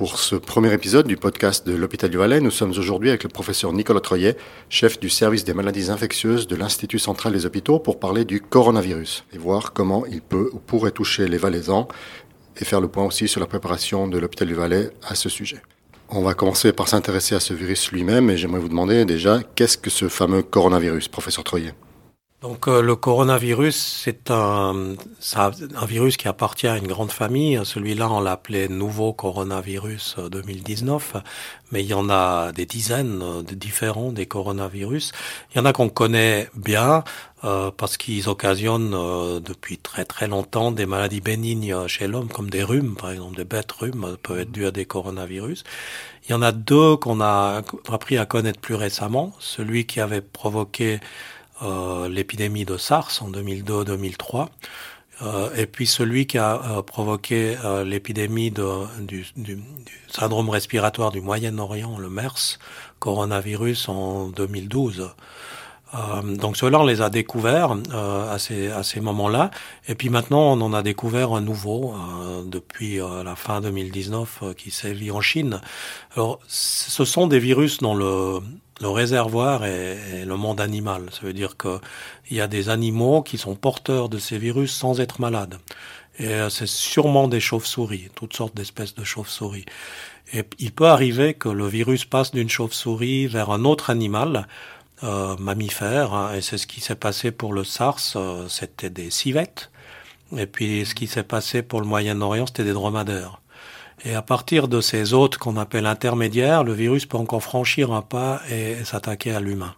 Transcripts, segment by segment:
Pour ce premier épisode du podcast de l'Hôpital du Valais, nous sommes aujourd'hui avec le professeur Nicolas Troyet, chef du service des maladies infectieuses de l'Institut central des hôpitaux, pour parler du coronavirus et voir comment il peut ou pourrait toucher les Valaisans et faire le point aussi sur la préparation de l'Hôpital du Valais à ce sujet. On va commencer par s'intéresser à ce virus lui-même et j'aimerais vous demander déjà qu'est-ce que ce fameux coronavirus, professeur Troyet? Donc euh, le coronavirus, c'est un, un virus qui appartient à une grande famille. Celui-là, on l'appelait nouveau coronavirus 2019, euh, mais il y en a des dizaines euh, de différents des coronavirus. Il y en a qu'on connaît bien parce qu'ils occasionnent depuis très très longtemps des maladies bénignes chez l'homme, comme des rhumes, par exemple, des bêtes rhumes peuvent être dus à des coronavirus. Il y en a deux qu'on a appris à connaître plus récemment. Celui qui avait provoqué euh, l'épidémie de SARS en 2002-2003, euh, et puis celui qui a euh, provoqué l'épidémie du, du, syndrome respiratoire du Moyen-Orient, le MERS, coronavirus en 2012. donc ceux-là, on les a découverts à ces, à ces moments-là. Et puis maintenant, on en a découvert un nouveau depuis la fin 2019 qui sévit en Chine. Alors, ce sont des virus dont le, le réservoir est, le monde animal. Ça veut dire qu'il y a des animaux qui sont porteurs de ces virus sans être malades. Et euh, c'est sûrement des chauves-souris, toutes sortes d'espèces de chauves-souris. Et il peut arriver que le virus passe d'une chauve-souris vers un autre animal, euh, mammifère, hein, et c'est ce qui s'est passé pour le SARS, euh, c'était des civettes. Et puis ce qui s'est passé pour le Moyen-Orient, c'était des dromadaires. Et à partir de ces hôtes qu'on appelle intermédiaires, le virus peut encore franchir un pas et, s'attaquer à l'humain.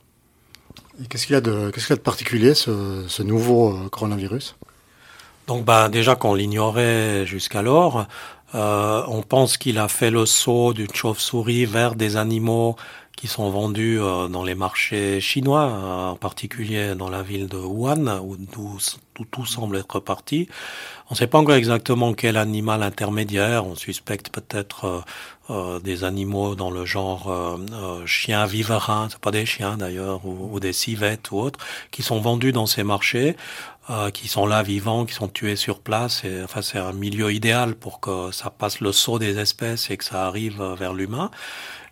Qu'est-ce qu'il y a de, qu'est-ce qu'il y a de particulier, ce, ce nouveau euh, coronavirus? Donc, ben, déjà qu'on l'ignorait jusqu'alors, euh, on pense qu'il a fait le saut d'une chauve-souris vers des animaux qui sont vendus euh, dans les marchés chinois, euh, en particulier dans la ville de Wuhan, où tout, semble être parti. On ne sait pas encore exactement quel animal intermédiaire. On suspecte peut-être euh, des animaux dans le genre chien viverain, c'est pas des chiens d'ailleurs, ou, des civettes ou autres, qui sont vendus dans ces marchés. Qui sont là vivants, qui sont tués sur place. Et, enfin, c'est un milieu idéal pour que ça passe le saut des espèces et que ça arrive vers l'humain.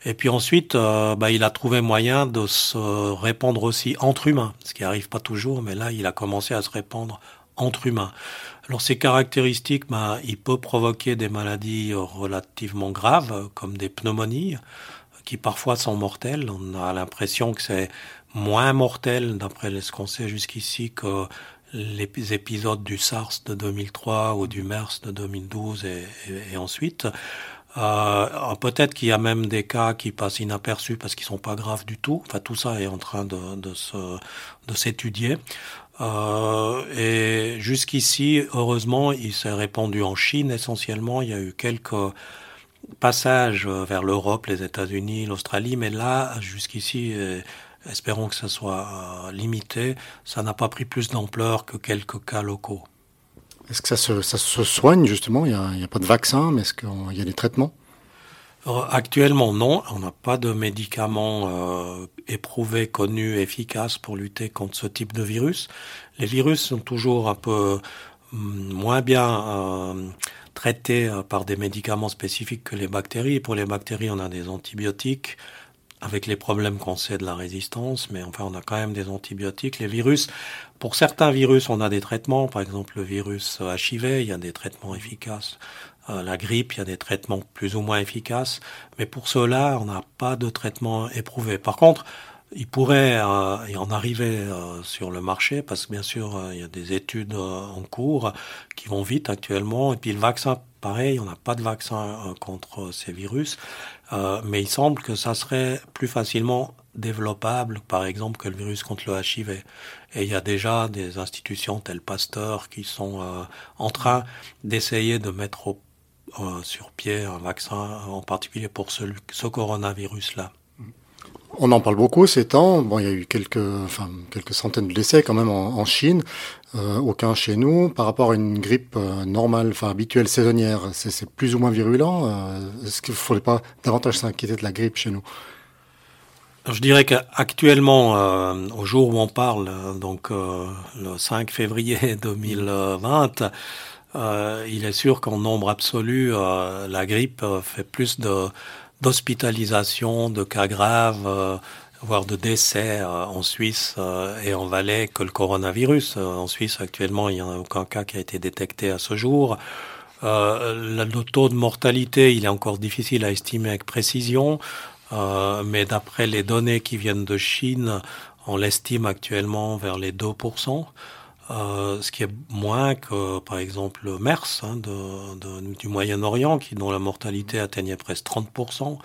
Et puis ensuite, euh, bah, il a trouvé moyen de se répandre aussi entre humains, ce qui arrive pas toujours, mais là, il a commencé à se répandre entre humains. Alors ces caractéristiques, bah, il peut provoquer des maladies relativement graves, comme des pneumonies, qui parfois sont mortelles. On a l'impression que c'est moins mortel, d'après ce qu'on sait jusqu'ici, que les épisodes du SARS de 2003 ou du MERS de 2012 et, ensuite. Euh, peut-être qu'il y a même des cas qui passent inaperçus parce qu'ils sont pas graves du tout. Enfin, tout ça est en train de s'étudier. Euh, et jusqu'ici, heureusement, il s'est répandu en Chine essentiellement. Il y a eu quelques passages vers l'Europe, les États-Unis, l'Australie, mais là, jusqu'ici, euh, espérons que ça soit euh, limité. Ça n'a pas pris plus d'ampleur que quelques cas locaux. Est-ce que ça se, ça se, soigne justement? Il n'y a, a, pas de vaccin, mais est-ce qu'il y a des traitements? Actuellement, non. On n'a pas de médicaments euh, éprouvés, connus, efficaces pour lutter contre ce type de virus. Les virus sont toujours un peu mm, moins bien euh, traités euh, par des médicaments spécifiques que les bactéries. Pour les bactéries, on a des antibiotiques avec les problèmes qu'on sait de la résistance, mais enfin on a quand même des antibiotiques. Les virus, pour certains virus, on a des traitements, par exemple le virus HIV, il y a des traitements efficaces. Euh, la grippe, il y a des traitements plus ou moins efficaces, mais pour cela, on n'a pas de traitement éprouvé. Par contre, il pourrait euh, y en arriver euh, sur le marché parce que bien sûr il y a des études en cours qui vont vite actuellement et puis le vaccin pareil on n'a pas de vaccin contre ces virus euh, mais il semble que ça serait plus facilement développable, par exemple, que le virus contre le HIV. Et il y a déjà des institutions telles Pasteur qui sont euh, en train d'essayer de mettre euh, sur pied un vaccin, en particulier pour ce, ce coronavirus-là. On en parle beaucoup ces temps. Bon, il y a eu quelques, enfin, quelques centaines de décès quand même en, Chine, euh, aucun chez nous. Par rapport à une grippe euh, normale, enfin habituelle, saisonnière, c'est plus ou moins virulent. Euh, Est-ce qu'il ne faudrait pas davantage s'inquiéter de la grippe chez nous? Je dirais qu'actuellement, au jour où on parle, donc le 5 février 2020, il est sûr qu'en nombre absolu, la grippe fait plus de d'hospitalisation, de cas graves, voire de décès en Suisse et en Valais que le coronavirus. En Suisse, actuellement, il n'y en a aucun cas qui a été détecté à ce jour. Euh, le taux de mortalité, il est encore difficile à estimer avec précision, euh, mais d'après les données qui viennent de Chine, on l'estime actuellement vers les 2%. Euh, ce qui est moins que, par exemple, le MERS hein, de, de, du Moyen-Orient, qui dont la mortalité atteignait presque 30%,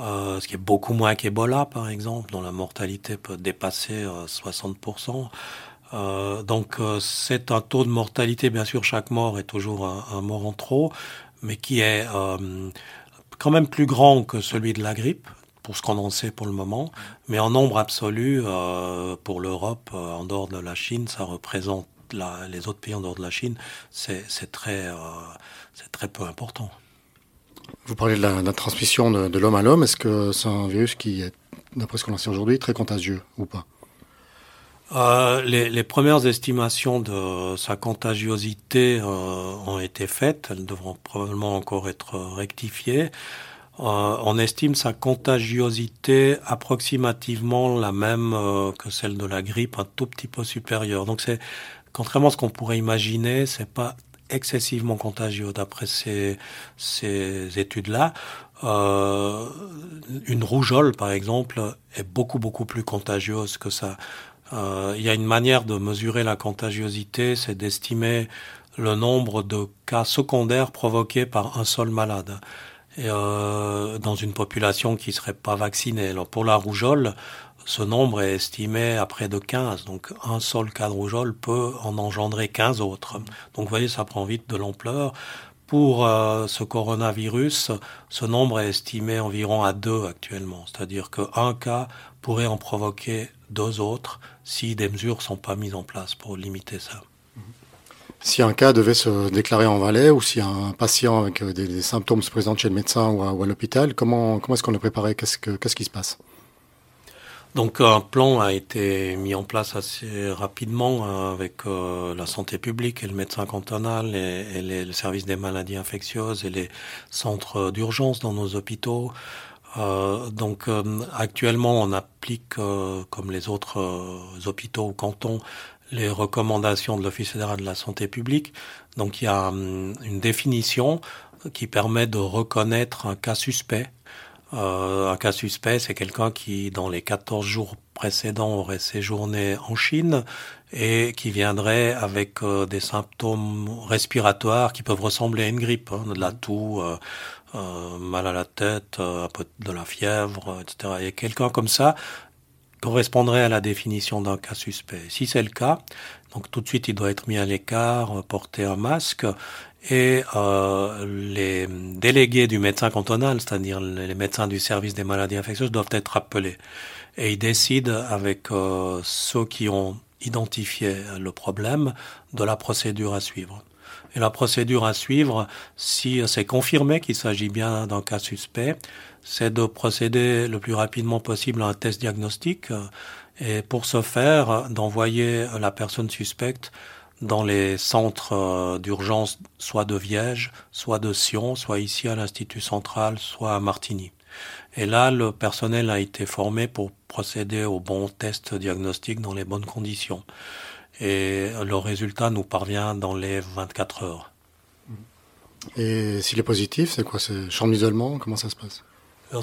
euh, ce qui est beaucoup moins qu'Ebola, par exemple, dont la mortalité peut dépasser 60%. Euh, donc euh, c'est un taux de mortalité, bien sûr, chaque mort est toujours un, mort en trop, mais qui est euh, quand même plus grand que celui de la grippe, pour ce qu'on en sait pour le moment. Mais en nombre absolu, pour l'Europe, en dehors de la Chine, ça représente la, les autres pays en dehors de la Chine, c'est très, c'est très peu important. Vous parlez de la, transmission de, de l'homme à l'homme. Est-ce que c'est un virus qui est, d'après ce qu'on sait aujourd'hui, très contagieux ou pas? Euh, les, les, premières estimations de sa contagiosité euh, ont été faites. Elles devront probablement encore être rectifiées. Euh, on estime sa contagiosité approximativement la même euh, que celle de la grippe, un tout petit peu supérieure. Donc c'est, contrairement à ce qu'on pourrait imaginer, c'est pas excessivement contagieux d'après ces, ces études-là. Euh, une rougeole, par exemple, est beaucoup beaucoup plus contagieuse que ça. Euh, il y a une manière de mesurer la contagiosité, c'est d'estimer le nombre de cas secondaires provoqués par un seul malade. Euh, dans une population qui serait pas vaccinée. Alors pour la rougeole, ce nombre est estimé à près de 15. Donc un seul cas de rougeole peut en engendrer 15 autres. Donc vous voyez, ça prend vite de l'ampleur. Pour euh, ce coronavirus, ce nombre est estimé environ à 2 actuellement. C'est-à-dire qu'un cas pourrait en provoquer deux autres si des mesures sont pas mises en place pour limiter ça. Si un cas devait se déclarer en Valais ou si un patient avec euh, des, symptômes se présente chez le médecin ou à, l'hôpital, comment, comment est-ce qu'on le préparait? Qu'est-ce, qu'est-ce qui se passe? Donc un plan a été mis en place assez rapidement euh, avec euh, la santé publique et le médecin cantonal et, les, le service des maladies infectieuses et les centres d'urgence dans nos hôpitaux. Euh, donc euh, actuellement, on applique, euh, comme les autres hôpitaux ou cantons, les recommandations de l'Office fédéral de la santé publique. Donc il y a hum, une définition qui permet de reconnaître un cas suspect. un cas suspect, c'est quelqu'un qui, dans les 14 jours précédents, aurait séjourné en Chine et qui viendrait avec des symptômes respiratoires qui peuvent ressembler à une grippe, hein, de la toux, euh, mal à la tête, euh, un peu de la fièvre, etc. Et quelqu'un comme ça correspondrait à la définition d'un cas suspect. Si c'est le cas, donc tout de suite il doit être mis à l'écart, porter un masque, et euh, les délégués du médecin cantonal, c'est-à-dire les médecins du service des maladies infectieuses, doivent être appelés. Et ils décident avec euh, ceux qui ont identifié le problème de la procédure à suivre. Et la procédure à suivre, si c'est confirmé qu'il s'agit bien d'un cas suspect, c'est de procéder le plus rapidement possible à un test diagnostique et pour ce faire, d'envoyer la personne suspecte dans les centres euh, d'urgence, soit de Viège, soit de Sion, soit ici à l'Institut central, soit à Martigny. Et là, le personnel a été formé pour procéder au bon test diagnostique dans les bonnes conditions et le résultat nous parvient dans les 24 heures. Et s'il est positif, c'est quoi? C'est chambre d'isolement? Comment ça se passe?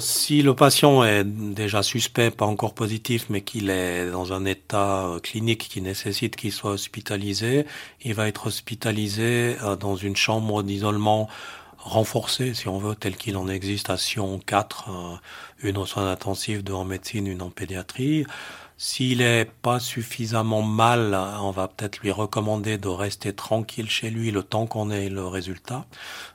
Si le patient est déjà suspect, pas encore positif, mais qu'il est dans un état euh, clinique qui nécessite qu'il soit hospitalisé, il va être hospitalisé euh, dans une chambre d'isolement renforcée, si on veut, tel qu'il en existe à Sion 4, euh, une aux soins intensifs, deux en médecine, une en pédiatrie. S'il est pas suffisamment mal, on va peut-être lui recommander de rester tranquille chez lui le temps qu'on ait le résultat.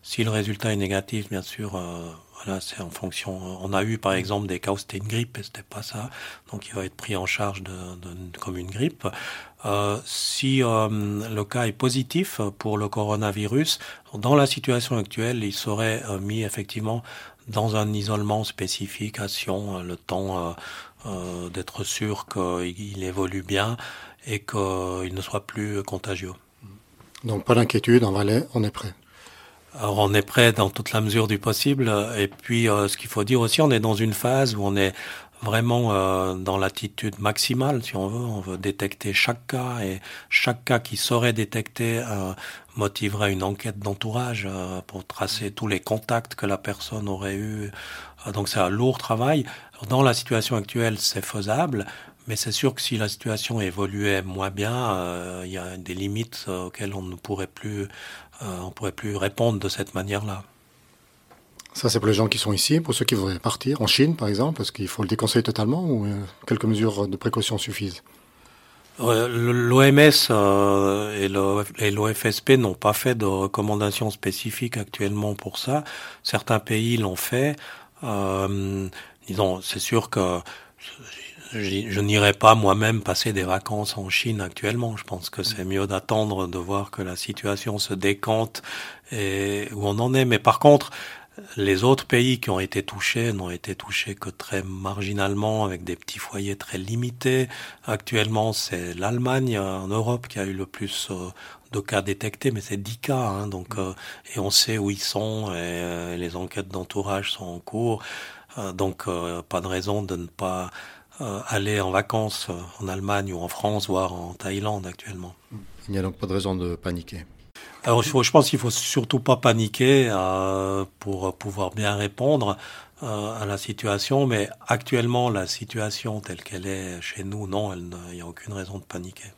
Si le résultat est négatif, bien sûr, euh, voilà, c'est en fonction. On a eu par exemple des cas où c'était une grippe et c'était pas ça, donc il va être pris en charge de, de comme une grippe. Euh, si euh, le cas est positif pour le coronavirus, dans la situation actuelle, il serait euh, mis effectivement dans un isolement spécifique à Sion, le temps euh, d'être sûr qu'il évolue bien et qu'il ne soit plus contagieux. Donc pas d'inquiétude, en Valais, on est prêt. Alors on est prêt dans toute la mesure du possible. Et puis ce qu'il faut dire aussi, on est dans une phase où on est vraiment euh, dans l'attitude maximale, si on veut. On veut détecter chaque cas et chaque cas qui serait détecté euh, motiverait une enquête d'entourage euh, pour tracer tous les contacts que la personne aurait eu. donc c'est un lourd travail. Dans la situation actuelle, c'est faisable. Mais c'est sûr que si la situation évoluait moins bien, il y a des limites auxquelles on ne pourrait plus, on pourrait plus répondre de cette manière-là. Ça, c'est pour les gens qui sont ici, pour ceux qui voudraient partir, en Chine par exemple, parce qu'il faut le déconseiller totalement ou euh, quelques mesures de précaution suffisent? L'OMS euh, et l'OFSP n'ont pas fait de recommandations spécifiques actuellement pour ça. Certains pays l'ont fait. Euh, disons, c'est sûr que je n'irai pas moi-même passer des vacances en Chine actuellement. Je pense que c'est mieux d'attendre de voir que la situation se décante et où on en est. Mais par contre, les autres pays qui ont été touchés n'ont été touchés que très marginalement, avec des petits foyers très limités. Actuellement, c'est l'Allemagne en Europe qui a eu le plus euh, de cas détectés, mais c'est 10 cas, hein, donc euh, et on sait où ils sont et euh, les enquêtes d'entourage sont en cours, donc pas de raison de ne pas aller en vacances en Allemagne ou en France, voire en Thaïlande actuellement. Il n'y a donc pas de raison de paniquer. Alors, je pense qu'il faut surtout pas paniquer euh, pour pouvoir bien répondre euh, à la situation, mais actuellement, la situation telle qu'elle est chez nous, non, il n'y a aucune raison de paniquer.